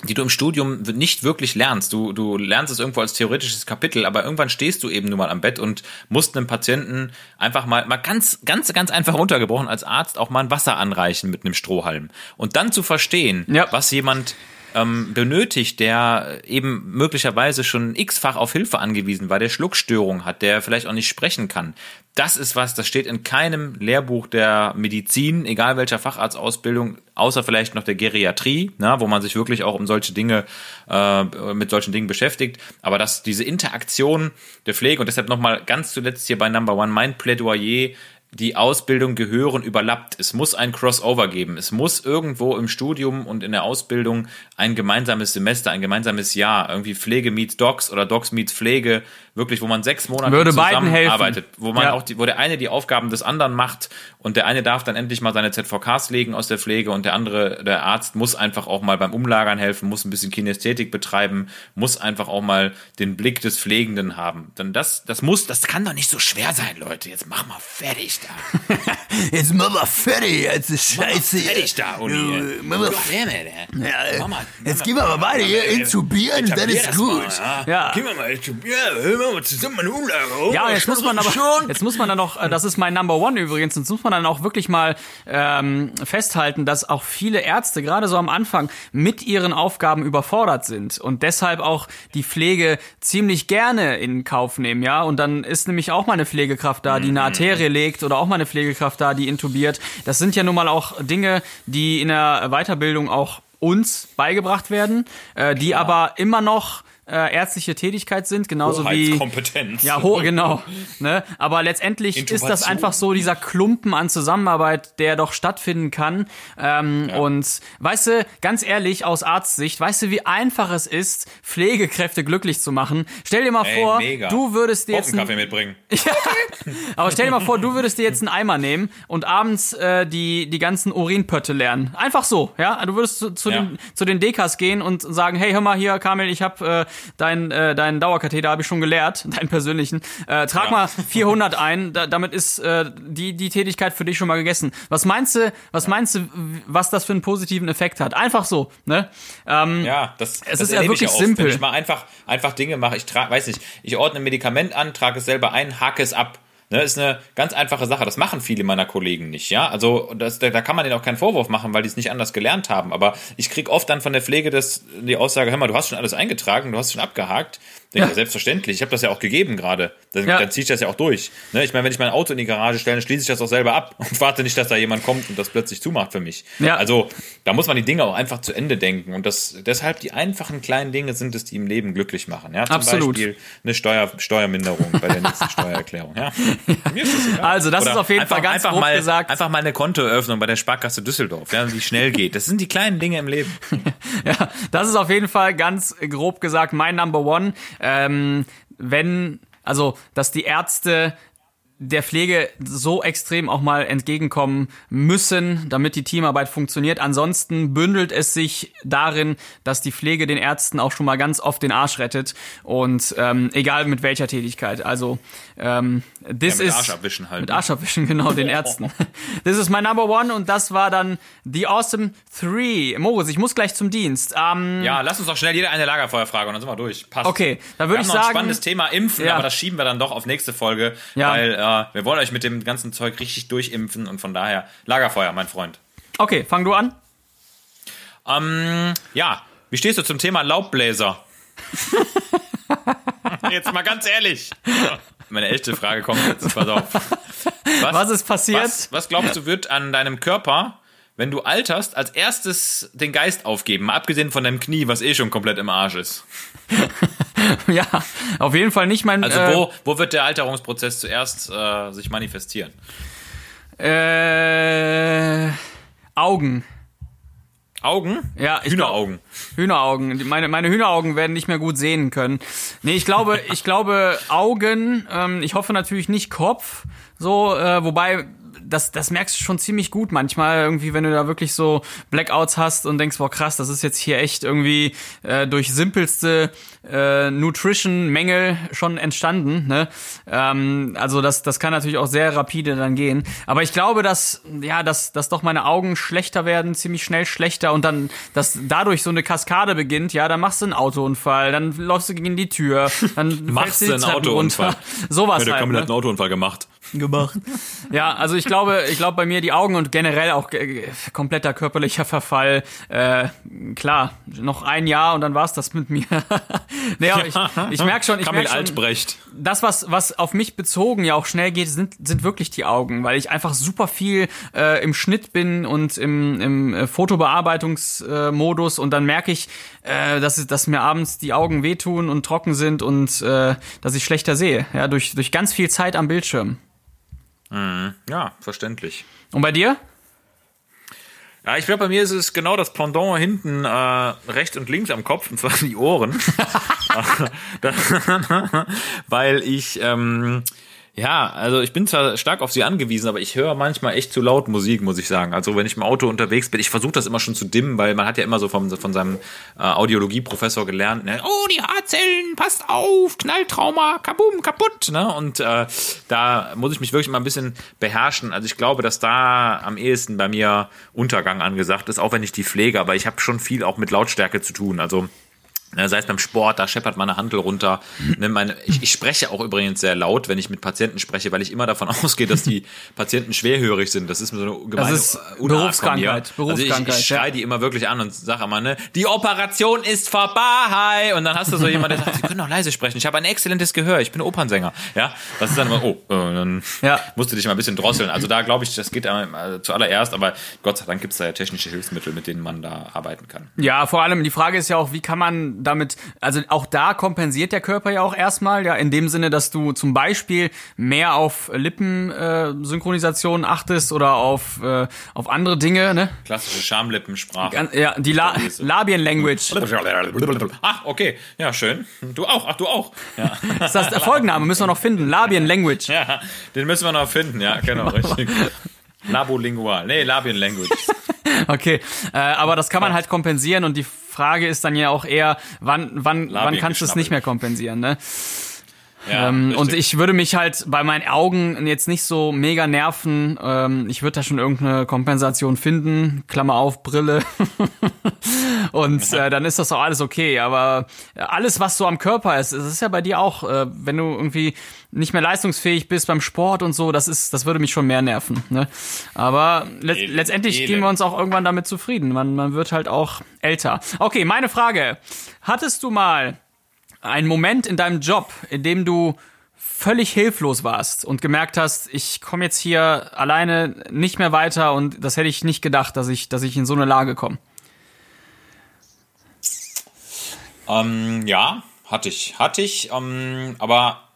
die du im Studium nicht wirklich lernst. Du, du lernst es irgendwo als theoretisches Kapitel, aber irgendwann stehst du eben nur mal am Bett und musst einem Patienten einfach mal, mal ganz, ganz, ganz einfach runtergebrochen als Arzt auch mal ein Wasser anreichen mit einem Strohhalm. Und dann zu verstehen,
Ja.
was jemand ähm, benötigt, der eben möglicherweise schon x-fach auf Hilfe angewiesen war, der Schluckstörung hat, der vielleicht auch nicht sprechen kann. Das ist was, das steht in keinem Lehrbuch der Medizin, egal welcher Facharztausbildung, außer vielleicht noch der Geriatrie, na, wo man sich wirklich auch um solche Dinge, äh, mit solchen Dingen beschäftigt. Aber dass diese Interaktion der Pflege und deshalb nochmal ganz zuletzt hier bei Number One mein Plädoyer, die Ausbildung gehören überlappt. Es muss ein Crossover geben. Es muss irgendwo im Studium und in der Ausbildung ein gemeinsames Semester, ein gemeinsames Jahr, irgendwie Pflege meets Docs oder Docs meets Pflege, wirklich, wo man sechs Monate
Würde
zusammenarbeitet, wo man
Ja.
auch die, wo der eine die Aufgaben des anderen macht und der eine darf dann endlich mal seine ZVKs legen aus der Pflege und der andere, der Arzt, muss einfach auch mal beim Umlagern helfen, muss ein bisschen Kinästhetik betreiben, muss einfach auch mal den Blick des Pflegenden haben. Denn das, das muss, das kann doch nicht so schwer sein, Leute. Jetzt mach mal fertig da. <laughs>
Jetzt mach mal fertig, jetzt ist scheiße.
Fertig da, Uni.
Äh, mal Ja, äh, jetzt gehen wir mal beide hier intubieren, dann ist gut.
Ja.
Gehen wir mal intubieren, hören wir mal zusammen eine Umlage.
Ja, und jetzt muss man aber, jetzt muss man dann noch, äh, das ist mein Number One übrigens, jetzt muss man dann auch wirklich mal ähm, festhalten, dass auch viele Ärzte, gerade so am Anfang, mit ihren Aufgaben überfordert sind und deshalb auch die Pflege ziemlich gerne in Kauf nehmen, ja. Und dann ist nämlich auch mal eine Pflegekraft da, die eine Arterie legt oder auch mal eine Pflegekraft da, die intubiert. Das sind ja nun mal auch Dinge, die in der Weiterbildung auch uns beigebracht werden, äh, die aber immer noch äh, ärztliche Tätigkeit sind, genauso wie ja, ho, genau. Ne? Aber letztendlich ist das
Intubation.
einfach so dieser Klumpen an Zusammenarbeit, der doch stattfinden kann. Ähm, Und weißt du, ganz ehrlich, aus Arztsicht, weißt du, wie einfach es ist, Pflegekräfte glücklich zu machen? Stell dir mal
Ey,
vor,
mega.
du würdest dir jetzt.
Kaffee mitbringen. <laughs>
aber stell dir mal vor, du würdest dir jetzt einen Eimer nehmen und abends äh, die, die ganzen Urinpötte lernen. Einfach so, ja? Du würdest zu, zu,
Ja.
den, zu den Dekas gehen und sagen, hey, hör mal hier, Kamil, ich habe äh, deinen äh, deinen Dauerkatheter habe ich schon geleert, <laughs> deinen persönlichen. Äh, trag mal 400 ein, da, damit ist äh, die die Tätigkeit für dich schon mal gegessen. Was meinst du, was meinst du, was das für einen positiven Effekt hat? Einfach so, ne? Ähm,
Ja, das,
Es
das
ist ja wirklich
oft,
simpel.
Wenn ich mal einfach, einfach Dinge mache, ich trage, weiß nicht, ich ordne ein Medikament an, trage es selber ein, hake es ab. Ne, ist eine ganz einfache Sache. Das machen viele meiner Kollegen nicht, ja. Also das, da, da kann man denen auch keinen Vorwurf machen, weil die es nicht anders gelernt haben. Aber ich krieg oft dann von der Pflege das, die Aussage, hör mal, du hast schon alles eingetragen, du hast schon abgehakt. Denke, ja. selbstverständlich. Ich habe das ja auch gegeben gerade. Dann,
Ja.
dann ziehe ich das ja auch durch. Ne, ich meine, wenn ich mein Auto in die Garage stelle, dann schließe ich das auch selber ab <laughs> und warte nicht, dass da jemand kommt und das plötzlich zumacht für mich.
Ja.
Also da muss man die Dinge auch einfach zu Ende denken. Und das, deshalb die einfachen kleinen Dinge sind es, die im Leben glücklich machen. Ja? Zum
Absolut.
Beispiel eine Steuer, Steuerminderung bei der nächsten <laughs> Steuererklärung. Ja? Das.
Also, das ist auf jeden Fall ganz
einfach
grob
mal,
gesagt.
Einfach mal eine Kontoeröffnung bei der Sparkasse Düsseldorf, ja, die schnell geht. Das sind die kleinen Dinge im Leben. <laughs>
Ja, das ist auf jeden Fall ganz grob gesagt mein Number One. Ähm, wenn, also, dass die Ärzte der Pflege so extrem auch mal entgegenkommen müssen, damit die Teamarbeit funktioniert. Ansonsten bündelt es sich darin, dass die Pflege den Ärzten auch schon mal ganz oft den Arsch rettet und ähm, egal mit welcher Tätigkeit. Also ähm, this
Ja, mit
is
Arsch abwischen halt,
mit
ne?
Arsch abwischen <laughs> genau den Ärzten. Das ist mein Number One und das war dann The Awesome Three. Moritz, ich muss gleich zum Dienst. Ähm,
Ja, lass uns doch schnell jeder eine Lagerfeuerfrage und dann sind wir durch. Passt.
Okay, dann würde ich
noch
sagen-
ein spannendes Thema Impfen,
Ja.
aber das schieben wir dann doch auf nächste Folge,
Ja.
weil äh, wir wollen euch mit dem ganzen Zeug richtig durchimpfen und von daher Lagerfeuer, mein Freund.
Okay, fang du an.
Ähm, ja, wie stehst du zum Thema Laubbläser? <laughs> jetzt mal ganz ehrlich. Meine echte Frage kommt jetzt, pass auf.
Was ist passiert?
Was, was glaubst du wird an deinem Körper, wenn du alterst, als erstes den Geist aufgeben? Mal abgesehen von deinem Knie, was eh schon komplett im Arsch ist. <laughs>
Ja, auf jeden Fall nicht mein.
Also
äh,
wo, wo wird der Alterungsprozess zuerst äh, sich manifestieren?
Äh, Augen.
Augen?
Ja, ich
Hühneraugen.
Hühneraugen. Die- Meine, meine Hühneraugen werden nicht mehr gut sehen können. Nee, ich glaube, ich glaube Augen, ähm, ich hoffe natürlich nicht Kopf, so, äh, wobei das, das merkst du schon ziemlich gut manchmal, irgendwie, wenn du da wirklich so Blackouts hast und denkst, boah, krass, das ist jetzt hier echt irgendwie äh, durch simpelste äh, Nutrition-Mängel schon entstanden. Ne? Ähm, also das, das kann natürlich auch sehr rapide dann gehen. Aber ich glaube, dass, ja, dass, dass doch meine Augen schlechter werden, ziemlich schnell schlechter und dann, dass dadurch so eine Kaskade beginnt, ja, dann machst du einen Autounfall, dann läufst du gegen die Tür, dann <laughs>
Machst
du
einen Autounfall.
runter. <laughs> Sowas
der
halt.
Kamil hat
Ne?
einen Autounfall gemacht.
Gemacht. Ja, also ich glaube, ich glaube bei mir die Augen und generell auch äh, kompletter körperlicher Verfall. Äh, klar, noch ein Jahr und dann war's das mit mir. <laughs> nee, aber ich, ich merke schon, ich
Kamil
merk schon,
Altbrecht.
das, was, was auf mich bezogen ja auch schnell geht, sind, sind wirklich die Augen, weil ich einfach super viel äh, im Schnitt bin und im, im äh, Fotobearbeitungsmodus und dann merke ich, äh, dass, dass mir abends die Augen wehtun und trocken sind und äh, dass ich schlechter sehe, ja, durch, durch ganz viel Zeit am Bildschirm.
Ja, verständlich.
Und bei dir?
Ja, ich glaube, bei mir ist es genau das Pendant hinten äh, rechts und links am Kopf, und zwar die Ohren. <laughs> <laughs> Da- <laughs> Weil ich, ähm, ja, also ich bin zwar stark auf sie angewiesen, aber ich höre manchmal echt zu laut Musik, muss ich sagen. Also wenn ich im Auto unterwegs bin, ich versuche das immer schon zu dimmen, weil man hat ja immer so vom, von seinem äh, Audiologieprofessor gelernt, ne? oh, die Haarzellen, passt auf, Knalltrauma, kabum, kaputt. Ne? Und äh, da muss ich mich wirklich mal ein bisschen beherrschen. Also ich glaube, dass da am ehesten bei mir Untergang angesagt ist, auch wenn ich die pflege, aber ich habe schon viel auch mit Lautstärke zu tun. Also sei es beim Sport, da scheppert meine Handel runter. Ne, ich, ich spreche auch übrigens sehr laut, wenn ich mit Patienten spreche, weil ich immer davon <laughs> ausgehe, dass die Patienten schwerhörig sind. Das ist mir so eine gemeine
ist
Unart von mir.
Berufskrankheit,
Also ich,
Berufskrankheit,
ich schreie die immer wirklich an und sage immer, ne, die Operation ist vorbei. Und dann hast du so <laughs> jemanden, der sagt, Sie können doch leise sprechen. Ich habe ein exzellentes Gehör. Ich bin Opernsänger. Ja, das ist dann immer, oh, äh, dann
Ja.
musst du dich mal ein bisschen drosseln. Also da glaube ich, das geht äh, zuallererst, aber Gott sei Dank gibt es da ja technische Hilfsmittel, mit denen man da arbeiten kann.
Ja, vor allem die Frage ist ja auch, wie kann man damit, also auch da kompensiert der Körper ja auch erstmal, ja, in dem Sinne, dass du zum Beispiel mehr auf Lippensynchronisation äh, achtest oder auf, äh, auf andere Dinge, ne?
Klassische Schamlippensprache.
Ja, die La Labien Language.
Ach, okay. Ja, schön. Du auch. Ach, du auch. Ja.
Das <laughs> ist das der Folgenname, müssen wir noch finden. Labien Language.
ja, den müssen wir noch finden. Ja, genau, <laughs> richtig. Labolingual. Nee, Labien Language. <laughs>
Okay, äh, aber das kann man halt kompensieren und die Frage ist dann ja auch eher, wann, wann, wann kannst du es nicht mehr kompensieren, ne?
Ja,
Ähm, und ich würde mich halt bei meinen Augen jetzt nicht so mega nerven. Ähm, ich würde da schon irgendeine Kompensation finden. Klammer auf, Brille. <laughs> und äh, dann ist das auch alles okay. Aber alles, was so am Körper ist, das ist ja bei dir auch, äh, wenn du irgendwie nicht mehr leistungsfähig bist beim Sport und so, das ist, das würde mich schon mehr nerven. Ne? Aber le
Elend,
letztendlich
Elend.
gehen wir uns auch irgendwann damit zufrieden. Man, man wird halt auch älter. Okay, meine Frage. Hattest du mal ein Moment in deinem Job, in dem du völlig hilflos warst und gemerkt hast, ich komme jetzt hier alleine nicht mehr weiter und das hätte ich nicht gedacht, dass ich, dass ich in so eine Lage komme.
Ähm, ja, hatte ich. Hatte ich, ähm, aber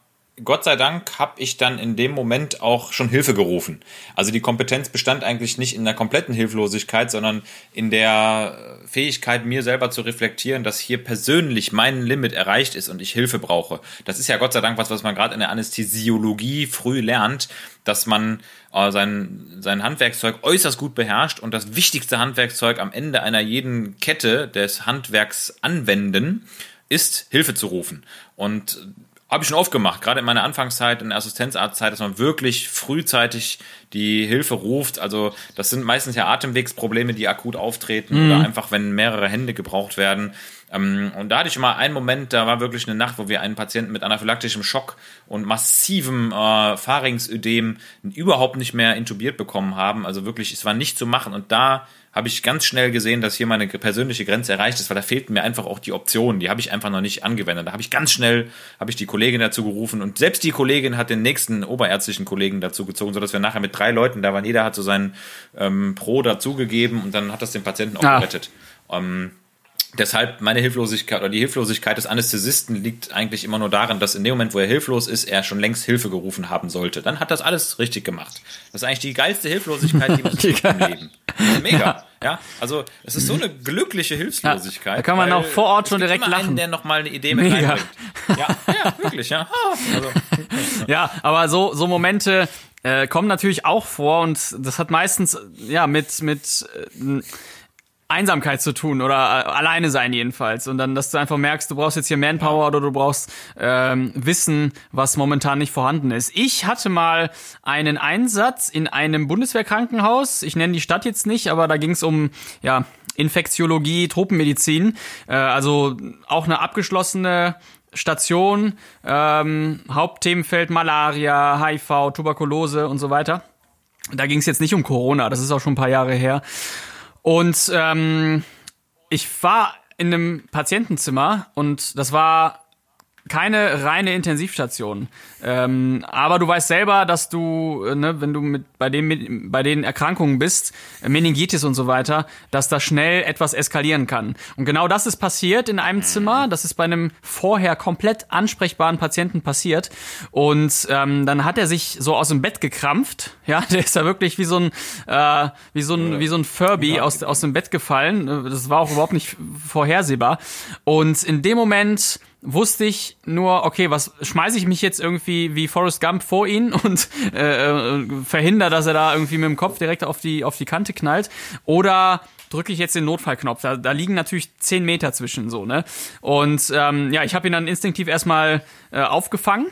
Gott sei Dank habe ich dann in dem Moment auch schon Hilfe gerufen. Also die Kompetenz bestand eigentlich nicht in der kompletten Hilflosigkeit, sondern in der Fähigkeit, mir selber zu reflektieren, dass hier persönlich mein Limit erreicht ist und ich Hilfe brauche. Das ist ja Gott sei Dank was, was man gerade in der Anästhesiologie früh lernt, dass man äh, sein, sein Handwerkszeug äußerst gut beherrscht und das wichtigste Handwerkszeug am Ende einer jeden Kette des Handwerks anwenden ist, Hilfe zu rufen. Und habe ich schon oft gemacht, gerade in meiner Anfangszeit, in der Assistenzarztzeit, dass man wirklich frühzeitig die Hilfe ruft. Also das sind meistens ja Atemwegsprobleme, die akut auftreten oder einfach, wenn mehrere Hände gebraucht werden. Ähm, und da hatte ich mal einen Moment, da war wirklich eine Nacht, wo wir einen Patienten mit anaphylaktischem Schock und massivem äh, Pharynxödem überhaupt nicht mehr intubiert bekommen haben. Also wirklich, es war nicht zu machen. Und da habe ich ganz schnell gesehen, dass hier meine persönliche Grenze erreicht ist, weil da fehlten mir einfach auch die Optionen. Die habe ich einfach noch nicht angewendet. Da habe ich ganz schnell, habe ich die Kollegin dazu gerufen und selbst die Kollegin hat den nächsten oberärztlichen Kollegen dazu gezogen, sodass wir nachher mit drei Leuten da waren. Jeder hat so sein ähm, Pro dazugegeben und dann hat das den Patienten auch
Ah.
gerettet. Ähm, Deshalb meine Hilflosigkeit oder die Hilflosigkeit des Anästhesisten liegt eigentlich immer nur darin, dass in dem Moment, wo er hilflos ist, er schon längst Hilfe gerufen haben sollte. Dann hat das alles richtig gemacht. Das ist eigentlich die geilste Hilflosigkeit, die man <laughs> tut im Leben. Mega. Ja, also es ist so eine glückliche Hilflosigkeit.
Ja, da kann man auch vor Ort schon direkt lachen.
Einen, der noch mal eine Idee mit
Mega.
reinbringt. Ja, ja, wirklich, ja. <laughs> Also,
Ja, aber so, so Momente äh, kommen natürlich auch vor und das hat meistens ja mit, mit äh, Einsamkeit zu tun oder äh, alleine sein jedenfalls. Und dann, dass du einfach merkst, du brauchst jetzt hier Manpower oder du brauchst ähm, Wissen, was momentan nicht vorhanden ist. Ich hatte mal einen Einsatz in einem Bundeswehrkrankenhaus. Ich nenne die Stadt jetzt nicht, aber da ging es um ja Infektiologie, Tropenmedizin. Äh, also auch eine abgeschlossene Station, ähm, Hauptthemenfeld Malaria, HIV, Tuberkulose und so weiter. Da ging es jetzt nicht um Corona, das ist auch schon ein paar Jahre her. Und ähm, ich war in einem Patientenzimmer und das war keine reine Intensivstation. Ähm, aber du weißt selber, dass du, äh, ne, wenn du mit bei den bei den Erkrankungen bist, äh, Meningitis und so weiter, dass da schnell etwas eskalieren kann. Und genau das ist passiert in einem Zimmer. Das ist bei einem vorher komplett ansprechbaren Patienten passiert. Und ähm, dann hat er sich so aus dem Bett gekrampft. <laughs> Ja, der ist da wirklich wie so ein äh, wie so ein wie so ein Furby aus aus dem Bett gefallen. Äh, Das war auch überhaupt nicht vorhersehbar. Und in dem Moment wusste ich nur, okay, was schmeiße ich mich jetzt irgendwie wie Forrest Gump vor ihn <laughs> und äh, äh, verhindere, dass er da irgendwie mit dem Kopf direkt auf die auf die Kante knallt oder drücke ich jetzt den Notfallknopf. Da, da liegen natürlich zehn Meter zwischen so, ne? Und ähm, ja, ich habe ihn dann instinktiv erstmal äh, aufgefangen.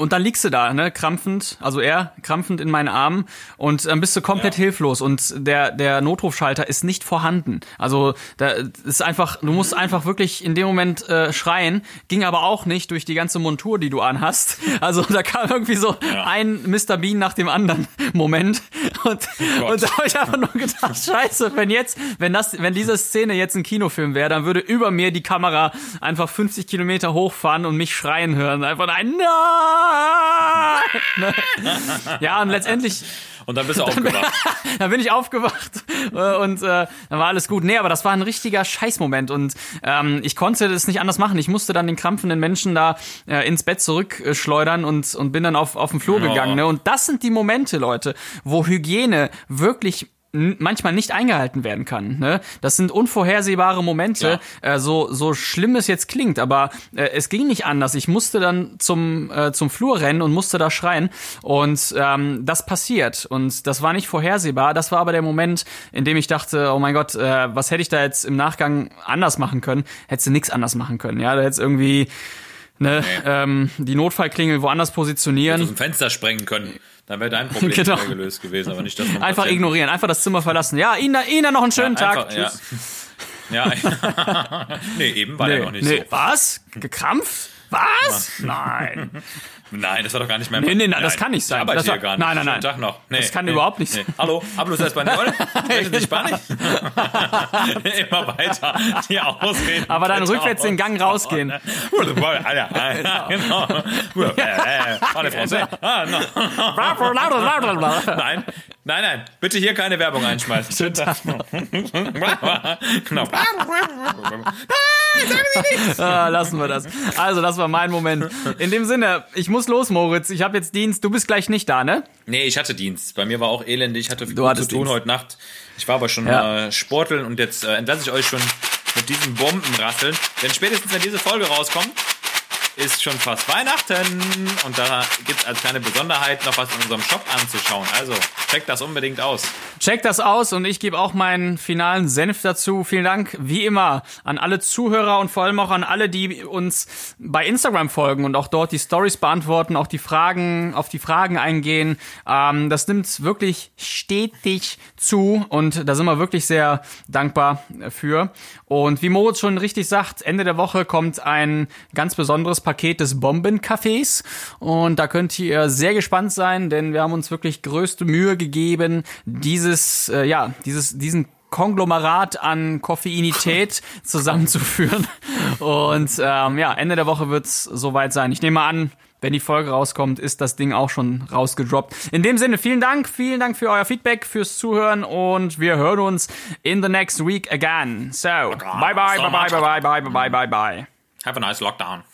Und dann liegst du da, ne, krampfend, also er krampfend in meinen Armen und dann bist du komplett hilflos und der der Notrufschalter ist nicht vorhanden. Also da ist einfach, du musst einfach wirklich in dem Moment äh, schreien, ging aber auch nicht durch die ganze Montur, die du anhast. <laughs> Also da kam irgendwie so ein Mr. Bean nach dem anderen Moment und, und da habe ich einfach nur gedacht, <laughs> scheiße, wenn jetzt, wenn das, wenn diese Szene jetzt ein Kinofilm wäre, dann würde über mir die Kamera einfach 50 Kilometer hochfahren und mich schreien hören. Einfach ein Nein! <laughs> ja, und letztendlich
und dann bist du <laughs> aufgewacht. <laughs>
dann bin ich aufgewacht äh, und äh, dann war alles gut. Nee, aber das war ein richtiger Scheißmoment und ähm, ich konnte das nicht anders machen. Ich musste dann den krampfenden Menschen da äh, ins Bett zurückschleudern und, und bin dann auf, auf den Flur gegangen. Ne? Und das sind die Momente, Leute, wo Hygiene wirklich manchmal nicht eingehalten werden kann. Ne? Das sind unvorhersehbare Momente, äh, so, so schlimm es jetzt klingt, aber äh, es ging nicht anders. Ich musste dann zum, äh, zum Flur rennen und musste da schreien und ähm, das passiert und das war nicht vorhersehbar. Das war aber der Moment, in dem ich dachte, oh mein Gott, äh, was hätte ich da jetzt im Nachgang anders machen können? Hättest du nichts anders machen können. Ja, da hättest irgendwie ne, ähm, die Notfallklingel woanders positionieren.
aus dem Fenster sprengen können. Dann wäre dein <laughs> Problem
Genau.
gelöst gewesen, aber nicht das
Einfach
Patienten.
ignorieren, einfach das Zimmer verlassen. Ja, Ihnen, Ihnen noch einen schönen
Ja,
Tag.
einfach, ja.
Tschüss.
Ja. <laughs> nee, eben war der noch nicht
nee.
so.
Was? Gekrampft? Was? Nein. <laughs>
Nein, das war doch gar nicht mein
Nee, nee, nein, das kann nicht sein.
Ich arbeite
Das war-
hier gar nicht.
nein, nein, nein.
Tag noch. Nee,
Das kann
nee,
überhaupt nicht
nee.
sein.
Hallo, hablos español? Sprechen Sie Spanisch? <laughs> Immer weiter. Die Ausreden.
Aber dann rückwärts den Gang rausgehen.
genau. Parle français. Ah, no. <laughs> Nein, nein, nein. Bitte hier keine Werbung einschmeißen. Schönen Tag. Genau. <laughs>
Ah, lassen wir das. Also, das war mein Moment. In dem Sinne, ich muss los, Moritz. Ich habe jetzt Dienst. Du bist gleich nicht da, ne?
Nee, ich hatte Dienst. Bei mir war auch elendig. Ich hatte viel zu tun
Dienst.
heute Nacht. Ich war aber schon
Ja.
äh, sporteln und jetzt äh, entlasse ich euch schon mit diesem Bombenrasseln. Denn spätestens, wenn diese Folge rauskommt, ist schon fast Weihnachten und da gibt es als kleine Besonderheit noch was in unserem Shop anzuschauen. Also checkt das unbedingt aus.
Checkt das aus und ich gebe auch meinen finalen Senf dazu. Vielen Dank, wie immer, an alle Zuhörer und vor allem auch an alle, die uns bei Instagram folgen und auch dort die Stories beantworten, auch die Fragen, auf die Fragen eingehen. Ähm, das nimmt wirklich stetig zu und da sind wir wirklich sehr dankbar für. Und wie Moritz schon richtig sagt, Ende der Woche kommt ein ganz besonderes Paket des Bombencafés und da könnt ihr sehr gespannt sein, denn wir haben uns wirklich größte Mühe gegeben, dieses, äh, ja, dieses, diesen Konglomerat an Koffeinität <laughs> zusammenzuführen. Und ähm, ja, Ende der Woche wird's soweit sein. Ich nehme an, wenn die Folge rauskommt, ist das Ding auch schon rausgedroppt. In dem Sinne, vielen Dank, vielen Dank für euer Feedback, fürs Zuhören und wir hören uns in the next week again. So, bye bye, bye bye, bye bye, bye bye, bye bye, bye.
Have a nice lockdown.